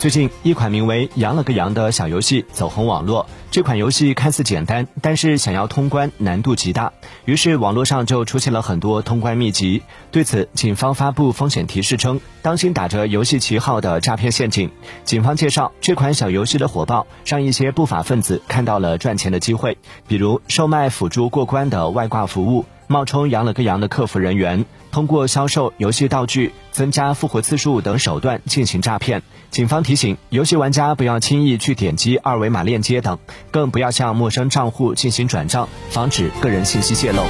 最近，一款名为《羊了个羊》的小游戏走红网络。这款游戏看似简单，但是想要通关难度极大。于是网络上就出现了很多通关秘籍。对此，警方发布风险提示称，当心打着游戏旗号的诈骗陷阱。警方介绍，这款小游戏的火爆，让一些不法分子看到了赚钱的机会，比如售卖辅助过关的外挂服务。冒充羊了个羊的客服人员，通过销售游戏道具、增加复活次数等手段进行诈骗。警方提醒游戏玩家不要轻易去点击二维码链接等，更不要向陌生账户进行转账，防止个人信息泄露。